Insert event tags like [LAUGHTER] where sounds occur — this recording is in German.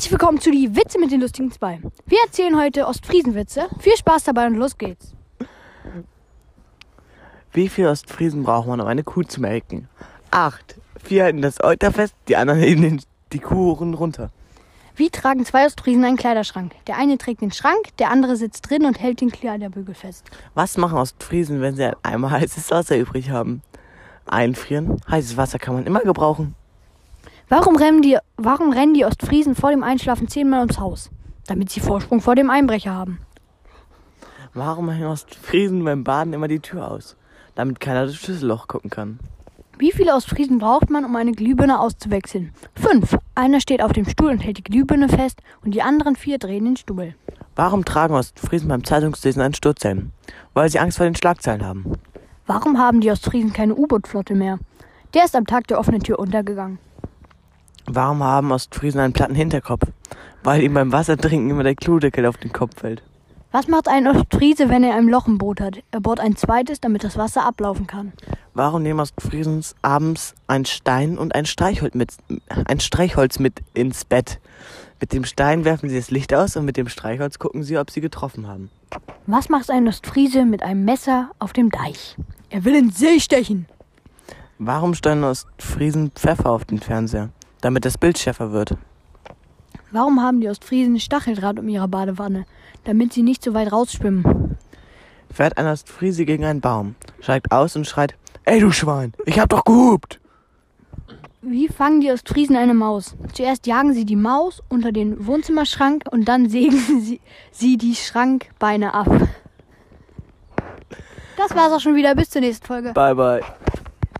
herzlich willkommen zu die Witze mit den lustigen zwei. Wir erzählen heute Ostfriesenwitze. Viel Spaß dabei und los geht's. Wie viele Ostfriesen braucht man, um eine Kuh zu melken? Acht. Vier halten das Euter fest, die anderen heben die Kuchen runter. Wie tragen zwei Ostfriesen einen Kleiderschrank? Der eine trägt den Schrank, der andere sitzt drin und hält den Kleiderbügel fest. Was machen Ostfriesen, wenn sie ein Eimer heißes Wasser übrig haben? Einfrieren. Heißes Wasser kann man immer gebrauchen. Warum rennen, die, warum rennen die Ostfriesen vor dem Einschlafen zehnmal ums Haus? Damit sie Vorsprung vor dem Einbrecher haben. Warum hängen Ostfriesen beim Baden immer die Tür aus? Damit keiner das Schlüsselloch gucken kann. Wie viele Ostfriesen braucht man, um eine Glühbirne auszuwechseln? Fünf. Einer steht auf dem Stuhl und hält die Glühbirne fest und die anderen vier drehen den Stuhl. Warum tragen Ostfriesen beim Zeitungslesen einen Sturzhelm? Weil sie Angst vor den Schlagzeilen haben. Warum haben die Ostfriesen keine U-Boot-Flotte mehr? Der ist am Tag der offenen Tür untergegangen. Warum haben Ostfriesen einen platten Hinterkopf? Weil ihm beim Wassertrinken immer der Kludeckel auf den Kopf fällt. Was macht ein Ostfriese, wenn er ein Loch im Boot hat? Er bohrt ein zweites, damit das Wasser ablaufen kann. Warum nehmen Ostfriesen abends einen Stein und ein Streichholz mit, ein Streichholz mit ins Bett? Mit dem Stein werfen sie das Licht aus und mit dem Streichholz gucken sie, ob sie getroffen haben. Was macht ein Ostfriese mit einem Messer auf dem Deich? Er will in See stechen. Warum steuern Ostfriesen Pfeffer auf den Fernseher? Damit das Bild schärfer wird. Warum haben die Ostfriesen Stacheldraht um ihre Badewanne? Damit sie nicht so weit rausschwimmen. Fährt ein Ostfriese gegen einen Baum, steigt aus und schreit, Ey du Schwein, ich hab doch gehupt! Wie fangen die Ostfriesen eine Maus? Zuerst jagen sie die Maus unter den Wohnzimmerschrank und dann sägen [LAUGHS] sie, sie die Schrankbeine ab. Das war's auch schon wieder. Bis zur nächsten Folge. Bye bye.